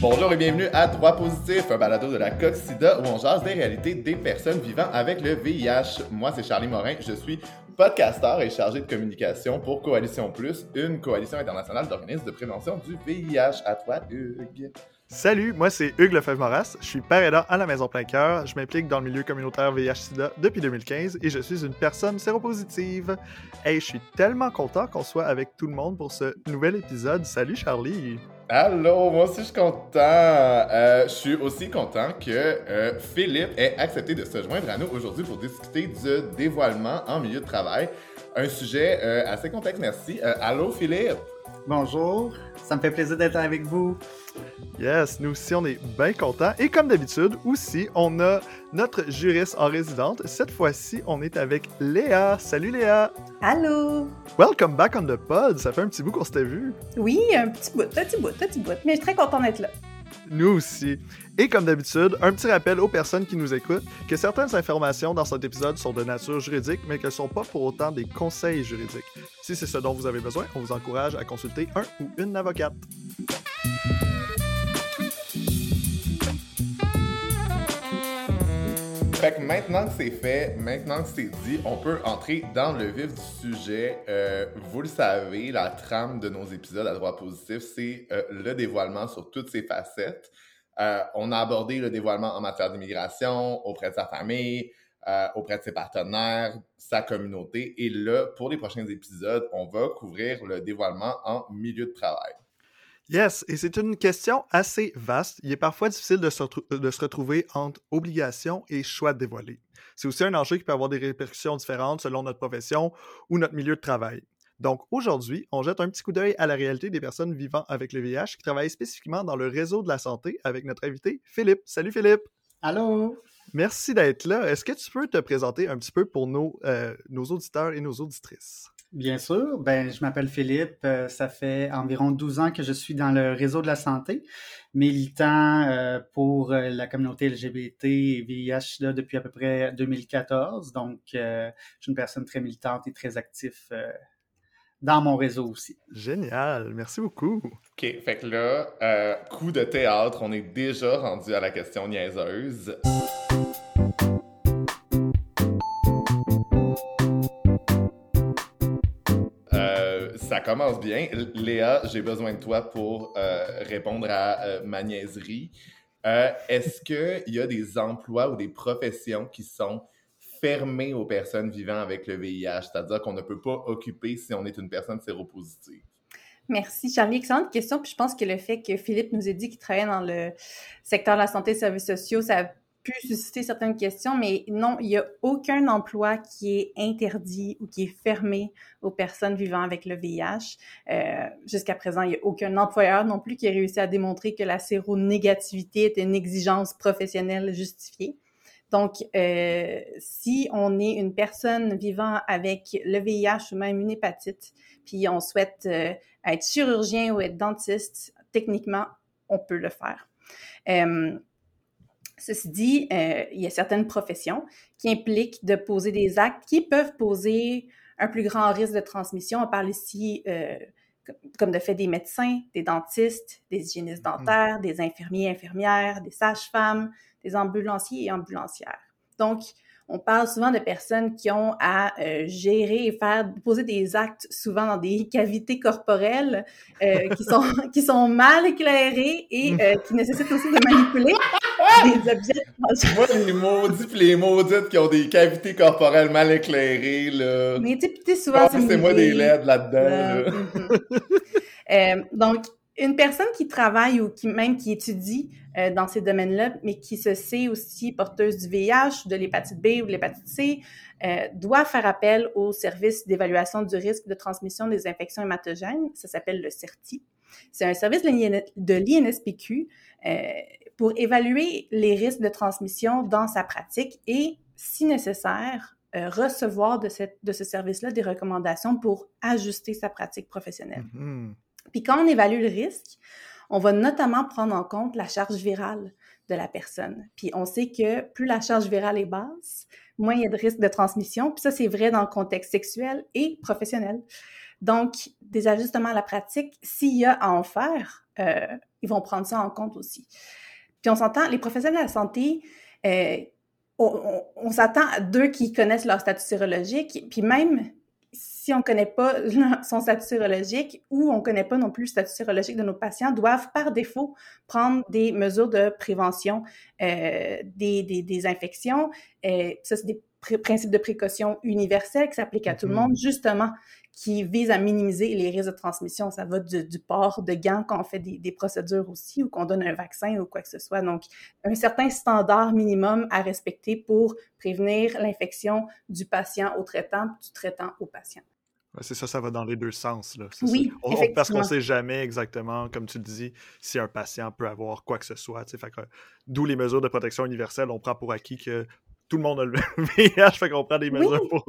Bonjour et bienvenue à Droit Positif, un balado de la Coxida où on jase des réalités des personnes vivant avec le VIH. Moi, c'est Charlie Morin, je suis podcasteur et chargé de communication pour Coalition Plus, une coalition internationale d'organismes de prévention du VIH. À toi, Hugues. Salut, moi c'est Hugues Lefebvre-Moras, je suis père aidant à la Maison Plein Cœur, je m'implique dans le milieu communautaire VIH-Sida depuis 2015 et je suis une personne séropositive. Hey, je suis tellement content qu'on soit avec tout le monde pour ce nouvel épisode. Salut Charlie! Allô, moi aussi je suis content. Euh, je suis aussi content que euh, Philippe ait accepté de se joindre à nous aujourd'hui pour discuter du dévoilement en milieu de travail. Un sujet euh, assez complexe, merci. allô Philippe! Bonjour, ça me fait plaisir d'être avec vous. Yes, nous aussi, on est bien contents. Et comme d'habitude, aussi, on a notre juriste en résidente. Cette fois-ci, on est avec Léa. Salut Léa! Allô! Welcome back on the pod. Ça fait un petit bout qu'on s'était vu. Oui, un petit bout, un petit bout, un petit bout. Mais je suis très content d'être là. Nous aussi. Et comme d'habitude, un petit rappel aux personnes qui nous écoutent que certaines informations dans cet épisode sont de nature juridique, mais qu'elles ne sont pas pour autant des conseils juridiques. Si c'est ce dont vous avez besoin, on vous encourage à consulter un ou une avocate. Maintenant que c'est fait, maintenant que c'est dit, on peut entrer dans le vif du sujet. Euh, vous le savez, la trame de nos épisodes à droit positif, c'est euh, le dévoilement sur toutes ses facettes. Euh, on a abordé le dévoilement en matière d'immigration, auprès de sa famille, auprès de ses partenaires, sa communauté. Et là, pour les prochains épisodes, on va couvrir le dévoilement en milieu de travail. Yes, et c'est une question assez vaste. Il est parfois difficile de se, de se retrouver entre obligation et choix de dévoiler. C'est aussi un enjeu qui peut avoir des répercussions différentes selon notre profession ou notre milieu de travail. Donc aujourd'hui, on jette un petit coup d'œil à la réalité des personnes vivant avec le VIH qui travaillent spécifiquement dans le réseau de la santé avec notre invité Philippe. Salut Philippe! Allô! Merci d'être là. Est-ce que tu peux te présenter un petit peu pour nos, euh, nos auditeurs et nos auditrices? Bien sûr. Ben, je m'appelle Philippe. Euh, ça fait environ 12 ans que je suis dans le réseau de la santé, militant euh, pour euh, la communauté LGBT et VIH là, depuis à peu près 2014. Donc, je suis une personne très militante et très active dans mon réseau aussi. Génial. Merci beaucoup. OK. Fait que là, coup de théâtre, on est déjà rendu à la question niaiseuse. Ça commence bien. Léa, j'ai besoin de toi pour euh, répondre à euh, ma niaiserie. Euh, est-ce qu'il y a des emplois ou des professions qui sont fermés aux personnes vivant avec le VIH, c'est-à-dire qu'on ne peut pas occuper si on est une personne séropositive? Merci, Charlie. Excellente question. Puis je pense que le fait que Philippe nous ait dit qu'il travaillait dans le secteur de la santé et services sociaux, ça susciter certaines questions, mais non, il n'y a aucun emploi qui est interdit ou qui est fermé aux personnes vivant avec le VIH. Euh, Jusqu'à présent, il n'y a aucun employeur non plus qui a réussi à démontrer que la séronégativité est une exigence professionnelle justifiée. Donc, euh, si on est une personne vivant avec le VIH ou même une hépatite, puis on souhaite euh, être chirurgien ou être dentiste, techniquement, on peut le faire. Euh, Ceci dit, euh, il y a certaines professions qui impliquent de poser des actes qui peuvent poser un plus grand risque de transmission. On parle ici, euh, comme de fait, des médecins, des dentistes, des hygiénistes mm-hmm. dentaires, des infirmiers, infirmières, des sages-femmes, des ambulanciers et ambulancières. Donc, on parle souvent de personnes qui ont à euh, gérer et faire poser des actes souvent dans des cavités corporelles euh, qui sont qui sont mal éclairées et euh, qui nécessitent aussi de manipuler des objets. Moi, les maudits les maudites qui ont des cavités corporelles mal éclairées là. Mais tu sais, souvent c'est moi des LED là-dedans. Mm-hmm. donc une personne qui travaille ou qui même qui étudie euh, dans ces domaines-là, mais qui se sait aussi porteuse du VIH, de l'hépatite B ou de l'hépatite C, euh, doit faire appel au service d'évaluation du risque de transmission des infections hématogènes. Ça s'appelle le CERTI. C'est un service de l'INSPQ euh, pour évaluer les risques de transmission dans sa pratique et, si nécessaire, recevoir de, cette, de ce service-là des recommandations pour ajuster sa pratique professionnelle. Mm-hmm. Puis quand on évalue le risque, on va notamment prendre en compte la charge virale de la personne. Puis on sait que plus la charge virale est basse, moins il y a de risque de transmission. Puis ça, c'est vrai dans le contexte sexuel et professionnel. Donc, des ajustements à la pratique, s'il y a à en faire, euh, ils vont prendre ça en compte aussi. Puis on s'entend, les professionnels de la santé, euh, on, on s'attend à deux qui connaissent leur statut sérologique, puis même si on ne connaît pas son statut sérologique ou on ne connaît pas non plus le statut sérologique de nos patients, doivent par défaut prendre des mesures de prévention euh, des, des, des, infections. Euh, ça, c'est des principes de précaution universels qui s'appliquent à tout le mm-hmm. monde, justement, qui visent à minimiser les risques de transmission. Ça va du, du port de gants quand on fait des, des procédures aussi ou qu'on donne un vaccin ou quoi que ce soit. Donc, un certain standard minimum à respecter pour prévenir l'infection du patient au traitant, du traitant au patient. c'est ça, ça va dans les deux sens. Là. Oui, on, parce qu'on ne sait jamais exactement, comme tu le dis, si un patient peut avoir quoi que ce soit. D'où les mesures de protection universelle, on prend pour acquis que tout le monde a le VIH, fait qu'on prend des mesures pour.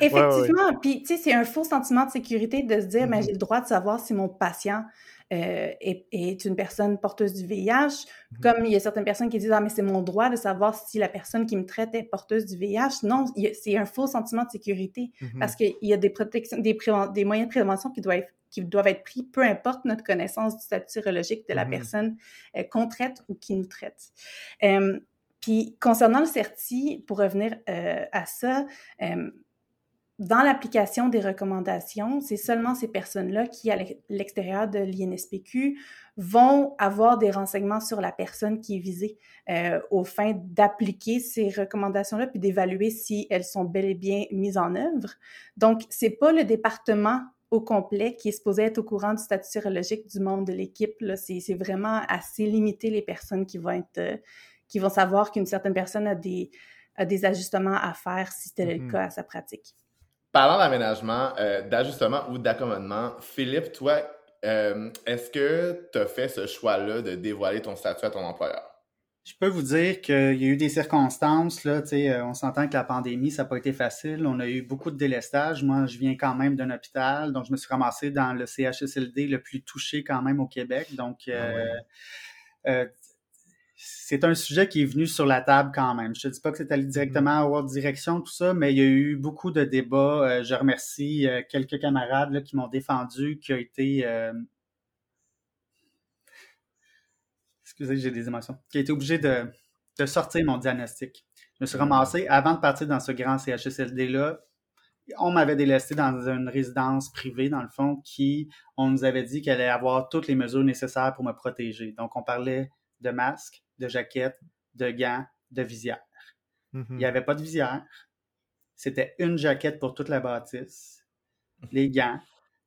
Effectivement. Puis, tu sais, c'est un faux sentiment de sécurité de se dire, mais mm-hmm. j'ai le droit de savoir si mon patient euh, est, une personne porteuse du VIH. Mm-hmm. Comme il y a certaines personnes qui disent, ah, mais c'est mon droit de savoir si la personne qui me traite est porteuse du VIH. Non, c'est un faux sentiment de sécurité mm-hmm. parce qu'il y a des protections, des, des moyens de prévention qui doivent être qui doivent être pris, peu importe notre connaissance du statut sérologique de la personne euh, qu'on traite ou qui nous traite. Euh, puis concernant le CERTI, pour revenir euh, à ça, euh, dans l'application des recommandations, c'est seulement ces personnes-là qui, à l'extérieur de l'INSPQ, vont avoir des renseignements sur la personne qui est visée euh, au fin d'appliquer ces recommandations-là puis d'évaluer si elles sont bel et bien mises en œuvre. Donc, c'est pas le département au complet qui est supposé être au courant du statut sérologique du membre de l'équipe. C'est vraiment assez limité les personnes qui vont être qui vont savoir qu'une certaine personne a des, des ajustements à faire si c'était le mm-hmm. cas à sa pratique. Parlant d'aménagement, euh, d'ajustement ou d'accommodement, Philippe, toi, euh, est-ce que tu as fait ce choix-là de dévoiler ton statut à ton employeur? Je peux vous dire qu'il y a eu des circonstances, là, euh, on s'entend que la pandémie, ça n'a pas été facile. On a eu beaucoup de délestage. Moi, je viens quand même d'un hôpital, donc je me suis ramassé dans le CHSLD le plus touché quand même au Québec. Donc, ah c'est un sujet qui est venu sur la table quand même. Je te dis pas que c'est allé directement à World Direction, tout ça, mais il y a eu beaucoup de débats. Euh, je remercie euh, quelques camarades qui m'ont défendu, qui ont été... Euh, excusez, j'ai des émotions. Qui ont été obligé de, de sortir mon diagnostic. Je me suis ramassé, avant de partir dans ce grand CHSLD-là, on m'avait délaissé dans une résidence privée, dans le fond, qui, on nous avait dit qu'elle allait avoir toutes les mesures nécessaires pour me protéger. Donc, on parlait de masques, de jaquettes, de gants, de visière. Mm-hmm. Il n'y avait pas de visière. C'était une jaquette pour toute la bâtisse, les gants.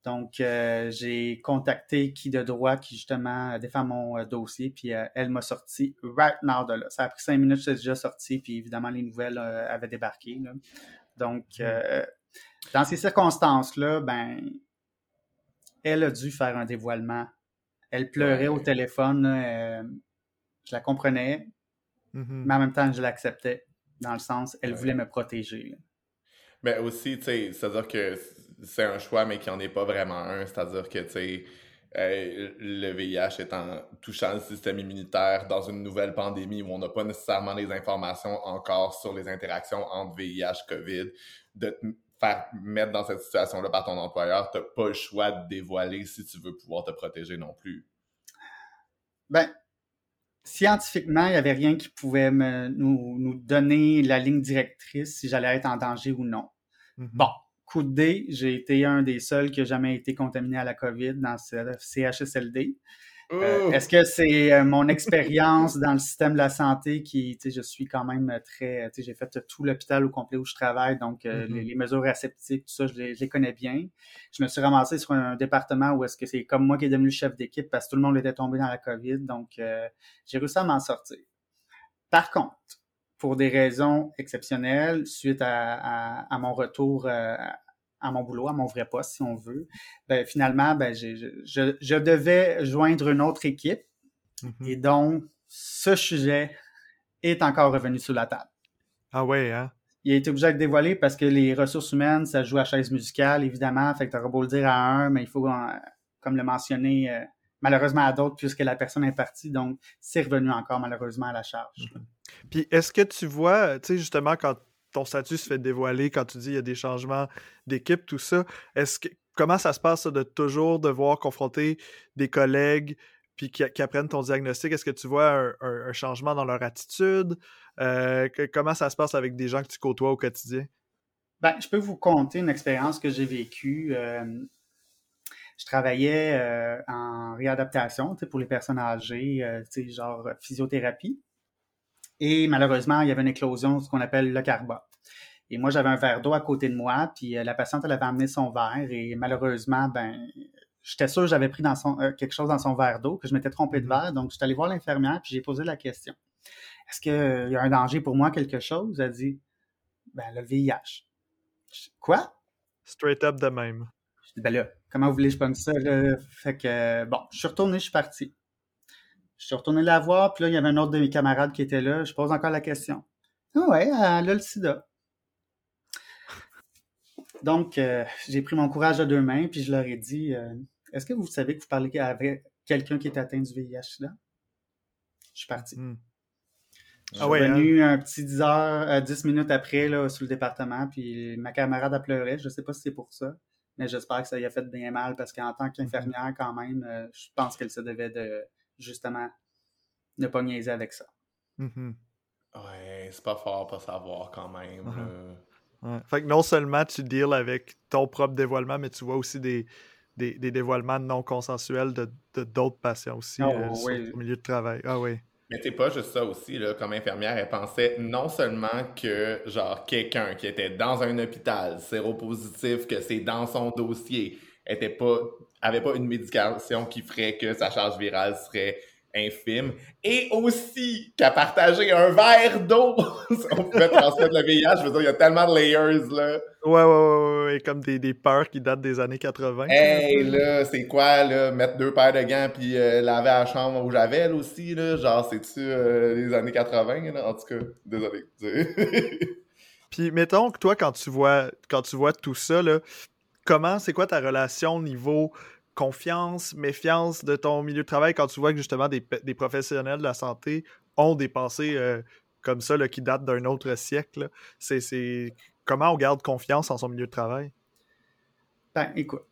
Donc, euh, j'ai contacté qui de droit qui justement défend mon euh, dossier, puis euh, elle m'a sorti right now de là. Ça a pris cinq minutes, c'est déjà sorti, puis évidemment, les nouvelles avaient débarqué. Donc, mm. dans ces circonstances-là, ben, elle a dû faire un dévoilement. Elle pleurait au téléphone je la comprenais, mm-hmm. mais en même temps, je l'acceptais, dans le sens, elle voulait me protéger. Mais aussi, tu sais, c'est-à-dire que c'est un choix, mais qu'il n'y en est pas vraiment un. C'est-à-dire que, tu sais, euh, le VIH étant touchant le système immunitaire dans une nouvelle pandémie où on n'a pas nécessairement les informations encore sur les interactions entre VIH, COVID, de te faire mettre dans cette situation-là par ton employeur, tu n'as pas le choix de dévoiler si tu veux pouvoir te protéger non plus. Ben, scientifiquement, il n'y avait rien qui pouvait nous, donner la ligne directrice si j'allais être en danger ou non. Mm-hmm. Bon, coup de dé, j'ai été un des seuls qui n'a jamais été contaminé à la COVID dans ce CHSLD. Euh, est-ce que c'est euh, mon expérience dans le système de la santé qui, tu sais, je suis quand même très, tu sais, j'ai fait tout l'hôpital au complet où je travaille, donc euh, mm-hmm. les, mesures aseptiques, tout ça, je les, connais bien. Je me suis ramassé sur un, département où est-ce que c'est comme moi qui est devenu chef d'équipe parce que tout le monde était tombé dans la COVID, donc j'ai réussi à m'en sortir. Par contre, pour des raisons exceptionnelles, suite à, à mon retour à mon boulot, à mon vrai poste, si on veut, ben, finalement, ben, je, devais joindre une autre équipe. Mm-hmm. Et donc, ce sujet est encore revenu sur la table. Ah ouais, hein? Il a été obligé de dévoiler parce que les ressources humaines, ça joue à chaise musicale, évidemment. Fait que t'auras beau le dire à un, mais il faut, euh, comme le mentionner, euh, malheureusement à d'autres puisque la personne est partie. Donc, c'est revenu encore malheureusement à la charge. Mm-hmm. Puis, est-ce que tu vois, tu sais, justement, quand ton statut se fait dévoiler quand tu dis il y a des changements d'équipe, tout ça. Comment ça se passe de toujours devoir confronter des collègues puis qui, apprennent ton diagnostic, est-ce que tu vois un, changement dans leur attitude? Euh, comment ça se passe avec des gens que tu côtoies au quotidien? Ben, je peux vous conter une expérience que j'ai vécue. Euh, je travaillais euh, en réadaptation pour les personnes âgées, genre physiothérapie. Et malheureusement, il y avait une éclosion, ce qu'on appelle le carba. Et moi, j'avais un verre d'eau à côté de moi, puis la patiente, elle avait amené son verre, et malheureusement, ben, j'étais sûr que j'avais pris dans son, euh, quelque chose dans son verre d'eau, que je m'étais trompé de mm-hmm. verre. Donc, je suis allé voir l'infirmière, puis j'ai posé la question. Est-ce qu'il euh, y a un danger pour moi, quelque chose? Elle a dit, ben, le VIH. Quoi? Straight up de même. Je dis, ben là, comment vous voulez je pogne ça? Fait que, bon, je suis retourné, je suis parti. Je suis retourné la voir, puis là, il y avait un autre de mes camarades qui était là. Je pose encore la question. Ah ouais, elle a le sida. Donc, euh, j'ai pris mon courage à deux mains, puis je leur ai dit, est-ce que vous savez que vous parlez avec quelqu'un qui est atteint du VIH là? Je suis parti. Hmm. Je suis ah venu hein? un petit 10 heures, 10 euh, minutes après là, sur le département, puis ma camarade a pleuré. Je sais pas si c'est pour ça, mais j'espère que ça y a fait bien mal parce qu'en tant qu'infirmière, quand même, euh, je pense qu'elle se devait de justement ne pas niaiser avec ça. Mm-hmm. Ouais, c'est pas fort pas savoir quand même. Fait que non seulement tu deals avec ton propre dévoilement, mais tu vois aussi des, des, dévoilements non consensuels de d'autres patients aussi ah euh, au milieu de travail. Ah oui. Mais c'est pas juste ça aussi, là, comme infirmière, elle pensait non seulement que, genre, quelqu'un qui était dans un hôpital séropositif, que c'est dans son dossier, était pas, avait pas une médication qui ferait que sa charge virale serait infime et aussi qu'à partager un verre d'eau, on pouvait transmettre le VIH. Je veux dire, il y a tellement de layers, là. Ouais, ouais, ouais, ouais, comme des, des peurs qui datent des années 80. Hey, là, c'est quoi, là, mettre deux paires de gants puis euh, laver la chambre où j'avais, aussi, là, genre, c'est-tu euh, les années 80, là? En tout cas, désolé. puis, mettons que toi, quand tu vois, quand tu vois tout ça, là, comment, c'est quoi ta relation au niveau confiance, méfiance de ton milieu de travail quand tu vois que justement des, professionnels de la santé ont des pensées euh, comme ça qui datent d'un autre siècle? C'est comment on garde confiance en son milieu de travail? Ben, écoute,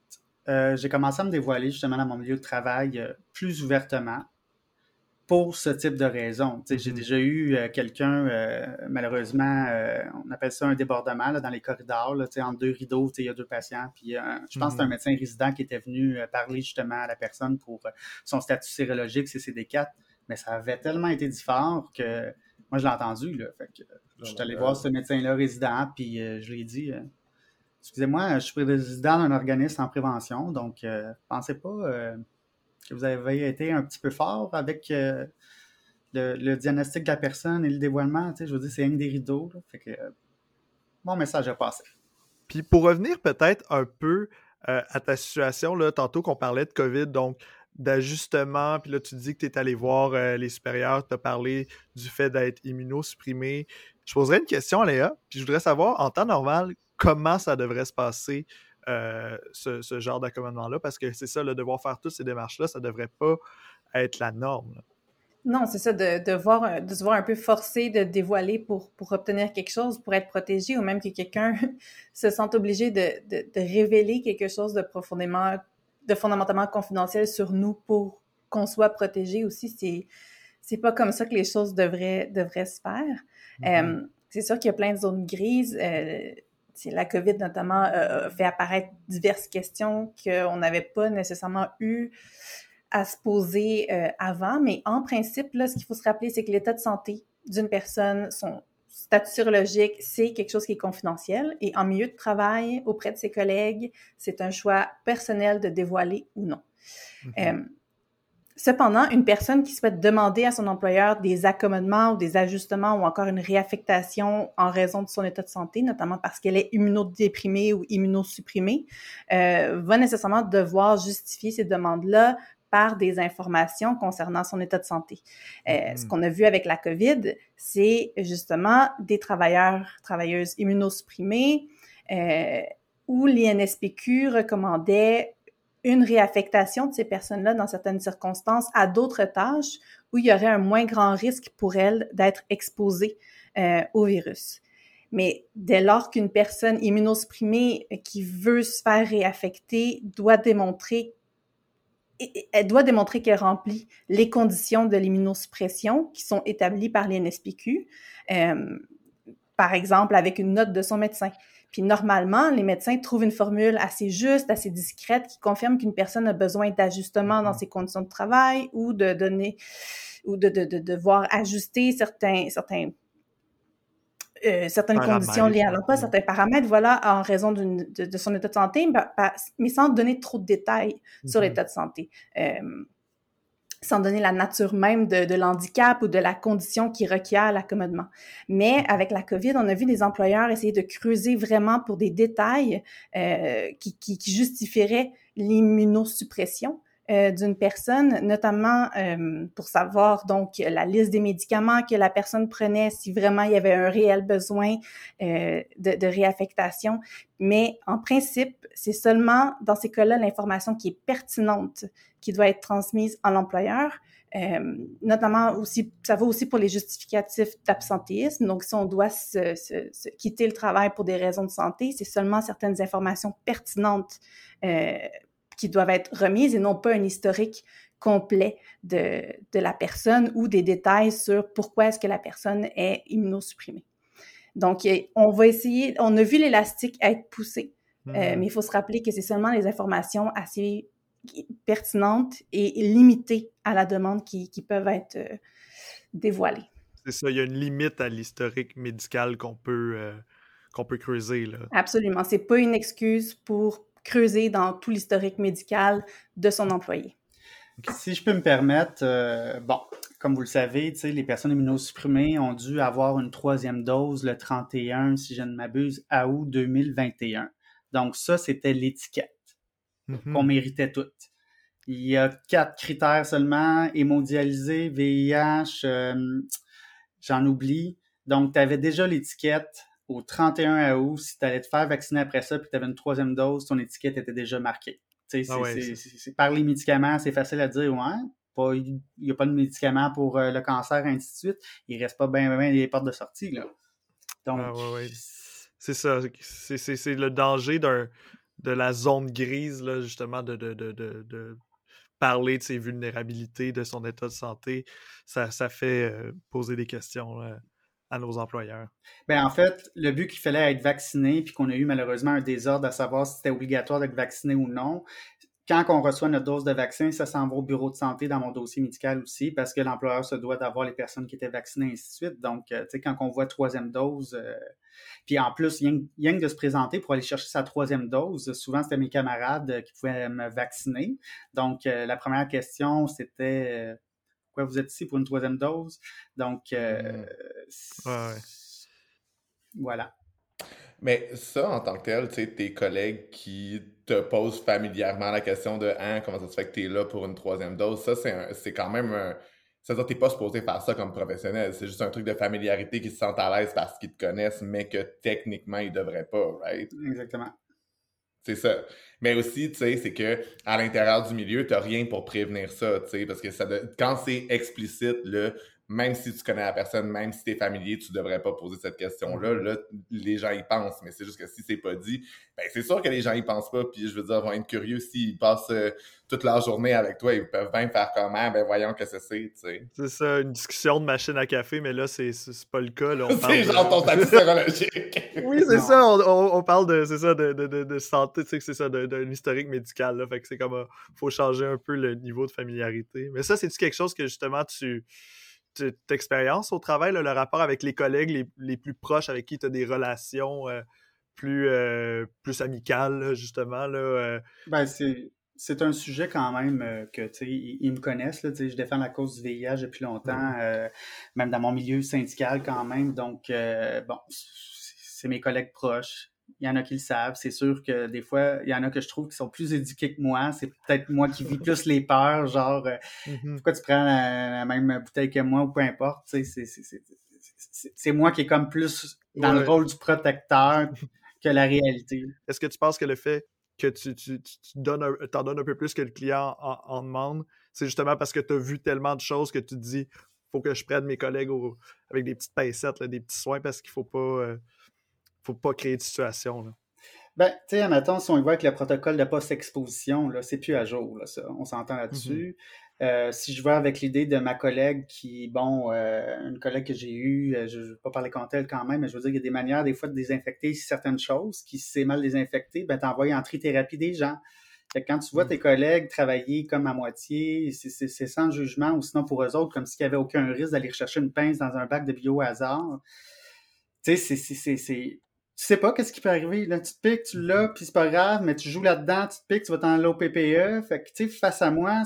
euh, j'ai commencé à me dévoiler justement dans mon milieu de travail euh, plus ouvertement pour ce type de raison. J'ai mm-hmm. déjà eu euh, quelqu'un, euh, malheureusement, euh, on appelle ça un débordement là, dans les corridors, là, entre deux rideaux, il y a deux patients. Puis je pense que c'est un mm-hmm. médecin résident qui était venu parler justement à la personne pour son statut sérologique, CCD4. Mais ça avait tellement été dit fort que moi, je l'ai entendu. Là, fait que, je suis allé voir ce médecin-là résident, puis je lui ai dit Excusez-moi, je suis président d'un organisme en prévention, donc pensez pas que vous avez été un petit peu fort avec euh, le, diagnostic de la personne et le dévoilement. je veux dire, c'est un des rideaux. que mon message a passé. Puis pour revenir peut-être un peu euh, à ta situation, là, tantôt qu'on parlait de COVID, donc d'ajustement, puis là tu dis que tu es allé voir euh, les supérieurs, tu as parlé du fait d'être immunosupprimé. Je poserais une question à Léa, puis je voudrais savoir en temps normal comment ça devrait se passer euh, ce, genre d'accommodement-là, parce que c'est ça, le devoir faire toutes ces démarches-là, ça ne devrait pas être la norme. Non, c'est ça, de, de, voir, de se voir un peu forcé de dévoiler pour, pour obtenir quelque chose, pour être protégé, ou même que quelqu'un se sente obligé de, de, de, révéler quelque chose de profondément, de fondamentalement confidentiel sur nous pour qu'on soit protégé aussi. C'est, c'est pas comme ça que les choses devraient, devraient se faire. Mm-hmm. Euh, c'est sûr qu'il y a plein de zones grises. Euh, la COVID notamment euh, fait apparaître diverses questions qu'on n'avait pas nécessairement eu à se poser euh, avant, mais en principe, là, ce qu'il faut se rappeler, c'est que l'état de santé d'une personne, son statut sérologique, c'est quelque chose qui est confidentiel et en milieu de travail, auprès de ses collègues, c'est un choix personnel de dévoiler ou non. Mm-hmm. Euh, Cependant, une personne qui souhaite demander à son employeur des accommodements ou des ajustements ou encore une réaffectation en raison de son état de santé, notamment parce qu'elle est immunodéprimée ou immunosupprimée, euh, va nécessairement devoir justifier ces demandes-là par des informations concernant son état de santé. Euh, Ce mm-hmm. qu'on a vu avec la COVID, c'est justement des travailleurs, travailleuses immunosupprimées euh, où l'INSPQ recommandait une réaffectation de ces personnes-là dans certaines circonstances à d'autres tâches où il y aurait un moins grand risque pour elles d'être exposées euh, au virus. Mais dès lors qu'une personne immunosupprimée qui veut se faire réaffecter doit démontrer elle doit démontrer qu'elle remplit les conditions de l'immunosuppression qui sont établies par l'INSPQ, euh, par exemple avec une note de son médecin. Puis normalement, les médecins trouvent une formule assez juste, assez discrète qui confirme qu'une personne a besoin d'ajustement dans mm-hmm. ses conditions de travail ou de donner ou de, de, de devoir ajuster certains, certains euh, certaines conditions liées à l'emploi, certains paramètres, voilà, en raison de, de, son état de santé, mais sans donner trop de détails sur mm-hmm. l'état de santé. Euh, sans donner la nature même de, l'handicap ou de la condition qui requiert l'accommodement. Mais avec la COVID, on a vu des employeurs essayer de creuser vraiment pour des détails euh, qui, justifieraient l'immunosuppression. Euh, d'une personne, notamment euh, pour savoir donc la liste des médicaments que la personne prenait, si vraiment il y avait un réel besoin euh, de, réaffectation. Mais en principe, c'est seulement dans ces cas-là l'information qui est pertinente qui doit être transmise à l'employeur. Notamment aussi, ça vaut aussi pour les justificatifs d'absentéisme. Donc, si on doit quitter le travail pour des raisons de santé, c'est seulement certaines informations pertinentes qui doivent être remises et non pas un historique complet de, de la personne ou des détails sur pourquoi est-ce que la personne est immunosupprimée. Donc, on va essayer, on a vu l'élastique être poussé, euh, mm-hmm. mais il faut se rappeler que c'est seulement les informations assez pertinentes et limitées à la demande qui, qui peuvent être euh, dévoilées. C'est ça, il y a une limite à l'historique médical qu'on peut, euh, qu'on peut creuser. Là. Absolument. C'est pas une excuse pour creuser dans tout l'historique médical de son employé. Si je peux me permettre, euh, bon, comme vous le savez, les personnes immunosupprimées ont dû avoir une troisième dose le 31, si je ne m'abuse, à août 2021. Donc ça, c'était l'étiquette mm-hmm. qu'on méritait toutes. Il y a quatre critères seulement, hémodialysé, VIH, euh, j'en oublie. Donc, tu avais déjà l'étiquette au 31 août, si tu allais te faire vacciner après ça puis que tu avais une troisième dose, ton étiquette était déjà marquée. Ah par les médicaments, c'est facile à dire, ouais, il n'y a pas de médicaments pour euh, le cancer, ainsi de suite. Il reste pas bien ben, les portes de sortie. Là. Donc, ah c'est ça. C'est, le danger d'un, de la zone grise, là, justement, de, de, de, de, parler de ses vulnérabilités, de son état de santé. Ça, ça fait euh, poser des questions. Là à nos employeurs? Ben en fait, le but qu'il fallait être vacciné, puis qu'on a eu malheureusement un désordre à savoir si c'était obligatoire d'être vacciné ou non. Quand on reçoit notre dose de vaccin, ça s'en va au bureau de santé dans mon dossier médical aussi, parce que l'employeur se doit d'avoir les personnes qui étaient vaccinées, ainsi de suite. Donc, euh, tu sais, quand on voit troisième dose, euh, puis en plus, rien que de se présenter pour aller chercher sa troisième dose, souvent c'était mes camarades qui pouvaient me vacciner. Donc, euh, la première question, c'était pourquoi vous êtes ici pour une troisième dose. Donc, euh, mmh. voilà. Mais ça, en tant que tel, tu sais, tes collègues qui te posent familièrement la question de hein, comment ça se fait que tu es là pour une troisième dose, ça, c'est quand même un. C'est-à-dire que tu pas supposé faire ça comme professionnel. C'est juste un truc de familiarité qui se sentent à l'aise parce qu'ils te connaissent, mais que techniquement, ils devraient pas, right? Exactement. C'est ça. Mais aussi, tu sais, c'est que à l'intérieur du milieu, tu rien pour prévenir ça, tu sais, parce que ça quand c'est explicite, là, même si tu connais la personne, même si tu es familier, tu devrais pas poser cette question-là. Mm-hmm. Là, les gens y pensent, mais c'est juste que si c'est pas dit, ben c'est sûr que les gens y pensent pas, puis je veux dire, vont être curieux s'ils passent euh, toute la journée avec toi, ils peuvent bien faire comment, ah, ben voyons que c'est, tu sais. C'est ça, une discussion de machine à café, mais là, c'est, pas le cas. Là, c'est genre ton statut sérologique. oui, c'est ça, on, parle de, c'est ça, de, de, de, santé, tu sais, c'est ça, d'un historique médical, là, fait que c'est comme, euh, faut changer un peu le niveau de familiarité. Mais ça, c'est-tu quelque chose que justement tu expérience au travail, le rapport avec les collègues les, plus proches avec qui tu as des relations euh, plus, euh, plus amicales, justement? Là, euh? Ben, c'est un sujet quand même que, tu sais, ils, me connaissent, là, je défends la cause du VIH depuis longtemps, mmh. même dans mon milieu syndical quand même, donc, bon, c'est mes collègues proches, il y en a qui le savent. C'est sûr que des fois, il y en a que je trouve qui sont plus éduqués que moi. C'est peut-être moi qui vis plus les peurs, genre, euh, mm-hmm. pourquoi tu prends la, même bouteille que moi ou peu importe. C'est moi qui est comme plus dans le rôle du protecteur que la réalité. Est-ce que tu penses que le fait que tu, tu, tu donnes un, t'en donnes un peu plus que le client en, demande, c'est justement parce que tu as vu tellement de choses que tu te dis faut que je prenne mes collègues avec des petites pincettes, des petits soins parce qu'il faut pas. Euh, faut pas créer de situation. Là. Ben, tu sais, admettons, si on y voit avec le protocole de post-exposition, là, c'est plus à jour, là, ça. On s'entend là-dessus. Mm-hmm. Euh, si je vois avec l'idée de ma collègue qui, bon, euh, une collègue que j'ai eue, euh, je ne vais pas parler contre elle quand même, mais je veux dire, il y a des manières des fois de désinfecter certaines choses qui, si c'est mal désinfecté, ben, t'envoies en trithérapie des gens. Fait quand tu vois mm. tes collègues travailler comme à moitié, c'est sans jugement, ou sinon pour eux autres, comme s'il n'y avait aucun risque d'aller chercher une pince dans un bac de bio hasard. Tu sais, c'est tu sais pas qu'est-ce qui peut arriver. Là, tu te piques, tu l'as, puis c'est pas grave, mais tu joues là-dedans, tu te piques, tu vas t'en au PPE. Fait que, tu sais, face à moi,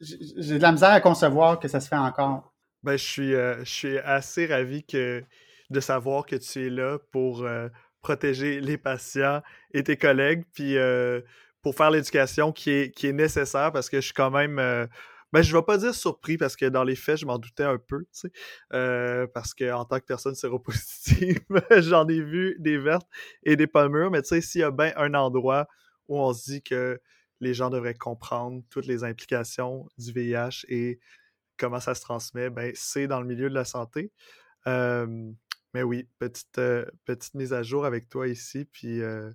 j'ai de la misère à concevoir que ça se fait encore. Ben, je suis, euh, je suis assez ravi que, de savoir que tu es là pour euh, protéger les patients et tes collègues, puis euh, pour faire l'éducation qui est, qui est nécessaire parce que je suis quand même ben, je vais pas dire surpris parce que dans les faits, je m'en doutais un peu, tu sais. Euh, parce qu'en tant que personne séropositive, j'en ai vu des vertes et des pas mûres. Mais tu sais, s'il y a bien un endroit où on se dit que les gens devraient comprendre toutes les implications du VIH et comment ça se transmet, ben, c'est dans le milieu de la santé. mais oui, petite, euh, petite mise à jour avec toi ici. Puis euh,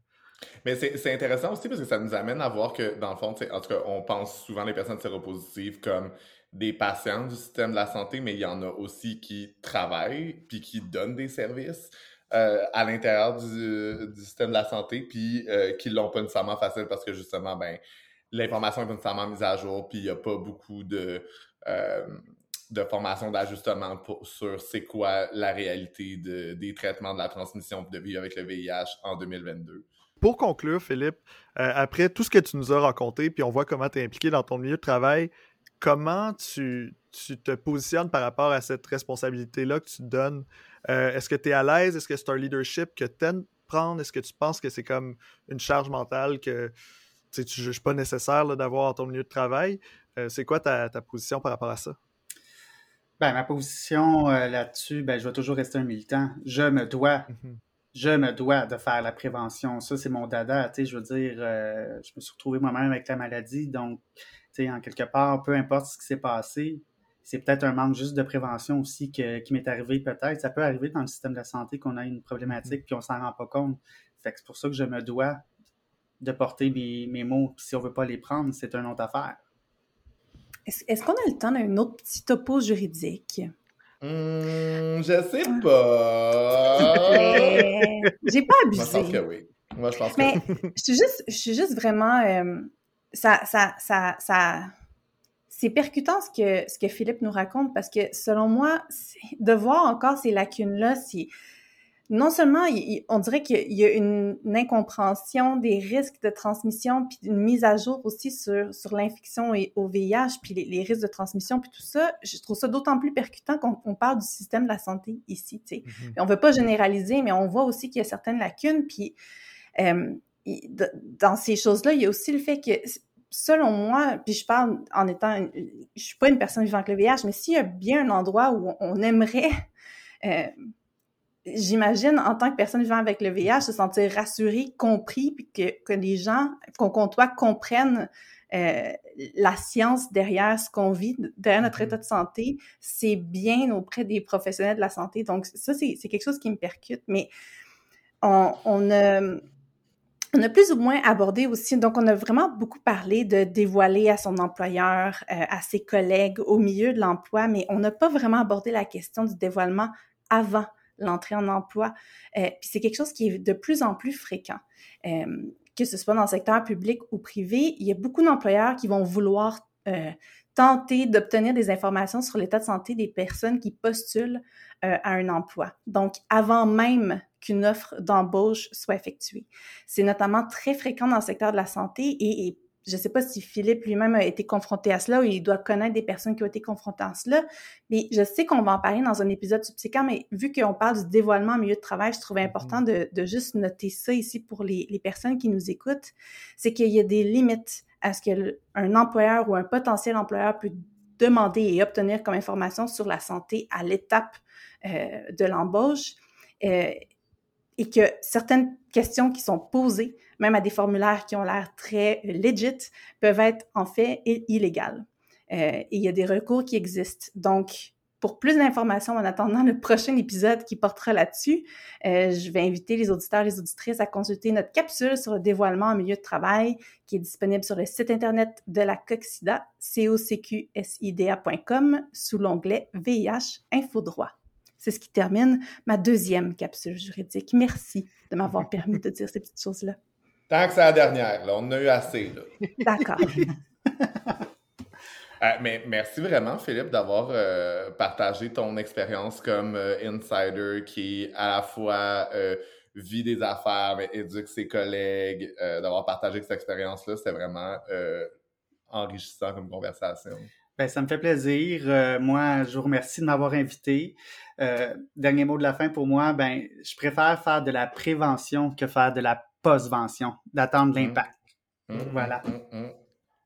mais c'est intéressant aussi parce que ça nous amène à voir que, dans le fond, en tout cas, on pense souvent les personnes séropositives comme des patients du système de la santé, mais il y en a aussi qui travaillent puis qui donnent des services euh, à l'intérieur du, système de la santé puis euh, qui l'ont pas nécessairement facile parce que justement, ben, l'information est pas nécessairement mise à jour puis il n'y a pas beaucoup de, euh, de formation d'ajustement sur c'est quoi la réalité des traitements de la transmission de vie avec le VIH en 2022 pour conclure, Philippe, euh, après tout ce que tu nous as raconté, puis on voit comment tu es impliqué dans ton milieu de travail, comment tu, te positionnes par rapport à cette responsabilité-là que tu te donnes? Euh, est-ce que tu es à l'aise? Est-ce que c'est un leadership que tu aimes prendre? Est-ce que tu penses que c'est comme une charge mentale que tu ne juges pas nécessaire d'avoir dans ton milieu de travail? Euh, c'est quoi ta, position par rapport à ça? Ben, ma position là-dessus, ben, je vais toujours rester un militant. Je me dois mm-hmm je me dois de faire la prévention. Ça, c'est mon dada. Tu sais, je veux dire, euh, je me suis retrouvé moi-même avec la maladie. Donc, tu sais, en quelque part, peu importe ce qui s'est passé, c'est peut-être un manque juste de prévention aussi qui m'est arrivé peut-être. Ça peut arriver dans le système de la santé qu'on a une problématique puis on s'en rend pas compte. Fait que c'est pour ça que je me dois de porter mes, mes mots. Puis si on veut pas les prendre, c'est une autre affaire. Est-ce qu'on a le temps d'un autre petit topo juridique? Hum, je sais pas. J'ai pas abusé. Moi, je pense que oui. Moi, je pense que Mais je suis juste, je suis juste vraiment. Euh, ça, ça, ça, ça c'est percutant ce que, ce que Philippe nous raconte parce que selon moi, de voir encore ces lacunes-là, c'est non seulement on dirait qu'il y a une, incompréhension des risques de transmission, puis une mise à jour aussi sur, sur l'infection au VIH, puis les, risques de transmission, puis tout ça. Je trouve ça d'autant plus percutant qu'on parle du système de la santé ici. Tu sais. Mm-hmm. On ne veut pas généraliser, mais on voit aussi qu'il y a certaines lacunes. Puis euh, dans ces choses-là, il y a aussi le fait que selon moi, puis je parle en étant, je suis pas une personne vivant avec le VIH, mais s'il y a bien un endroit où on aimerait euh, j'imagine, en tant que personne vivant avec le VIH, se sentir rassuré, compris, puis que, que les gens qu'on côtoie comprennent euh, la science derrière ce qu'on vit, derrière notre mm-hmm. état de santé, c'est bien auprès des professionnels de la santé. Donc, ça, c'est quelque chose qui me percute. Mais on, on, a, on a plus ou moins abordé aussi, donc on a vraiment beaucoup parlé de dévoiler à son employeur, euh, à ses collègues au milieu de l'emploi, mais on n'a pas vraiment abordé la question du dévoilement avant l'entrée en emploi. Euh, puis c'est quelque chose qui est de plus en plus fréquent. Euh, que ce soit dans le secteur public ou privé, il y a beaucoup d'employeurs qui vont vouloir euh, tenter d'obtenir des informations sur l'état de santé des personnes qui postulent à un emploi. Donc, avant même qu'une offre d'embauche soit effectuée. C'est notamment très fréquent dans le secteur de la santé et, et je ne sais pas si Philippe lui-même a été confronté à cela ou il doit connaître des personnes qui ont été confrontées à cela, mais je sais qu'on va en parler dans un épisode subséquent, mais vu qu'on parle du dévoilement en milieu de travail, je trouvais important mm-hmm. de, juste noter ça ici pour les, personnes qui nous écoutent, c'est qu'il y a des limites à ce qu'un employeur ou un potentiel employeur peut demander et obtenir comme information sur la santé à l'étape euh, de l'embauche. Euh, et que certaines questions qui sont posées, même à des formulaires qui ont l'air très euh, legit, peuvent être en fait illégales. Euh, il y a des recours qui existent. Donc, pour plus d'informations en attendant le prochain épisode qui portera là-dessus, euh, je vais inviter les auditeurs et les auditrices à consulter notre capsule sur le dévoilement en milieu de travail qui est disponible sur le site internet de la COCSIDA, cocqsida.com, sous l'onglet VIH Info Droit. C'est ce qui termine ma deuxième capsule juridique. Merci de m'avoir permis de dire ces petites choses-là. Tant que c'est la dernière, là, on en a eu assez. D'accord. Euh, mais merci vraiment, Philippe, d'avoir euh, partagé ton expérience comme euh, insider qui à la fois vit des affaires, mais éduque ses collègues, d'avoir partagé cette expérience-là. C'était vraiment enrichissant comme conversation. Ben, ça me fait plaisir. moi, je vous remercie de m'avoir invité. dernier mot de la fin pour moi, ben, je préfère faire de la prévention que faire de la postvention, d'attendre mmh. l'impact. Mmh, voilà. Mmh,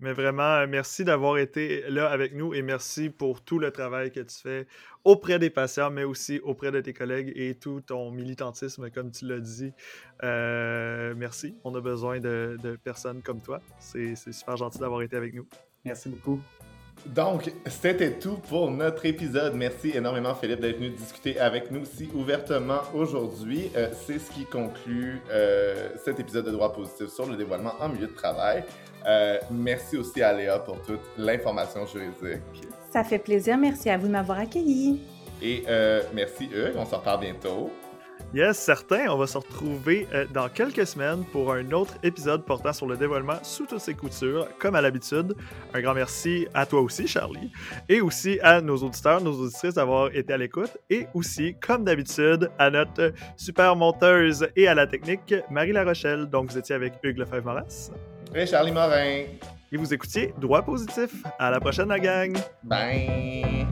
mais vraiment, euh, merci d'avoir été là avec nous et merci pour tout le travail que tu fais auprès des patients, mais aussi auprès de tes collègues et tout ton militantisme, comme tu l'as dit. Euh, merci. On a besoin de, de personnes comme toi. C'est super gentil d'avoir été avec nous. Merci beaucoup. Donc, c'était tout pour notre épisode. Merci énormément, Philippe, d'être venu discuter avec nous si ouvertement aujourd'hui. Euh, c'est ce qui conclut euh, cet épisode de droit positif sur le dévoilement en milieu de travail. Euh, merci aussi à Léa pour toute l'information juridique. Ça fait plaisir. Merci à vous de m'avoir accueilli. Et merci, Hugues. On se reparle bientôt. Yes, certain. On va se retrouver euh, dans quelques semaines pour un autre épisode portant sur le dévoilement sous toutes ses coutures, comme à l'habitude. Un grand merci à toi aussi, Charlie, et aussi à nos auditeurs, nos auditrices d'avoir été à l'écoute, et aussi, comme d'habitude, à notre super monteuse et à la technique, Marie La Rochelle. Donc, vous étiez avec Hugues Lefebvre-Moras. Et Charlie Morin. Et vous écoutiez Droit positif. À la prochaine, la gang. Bye.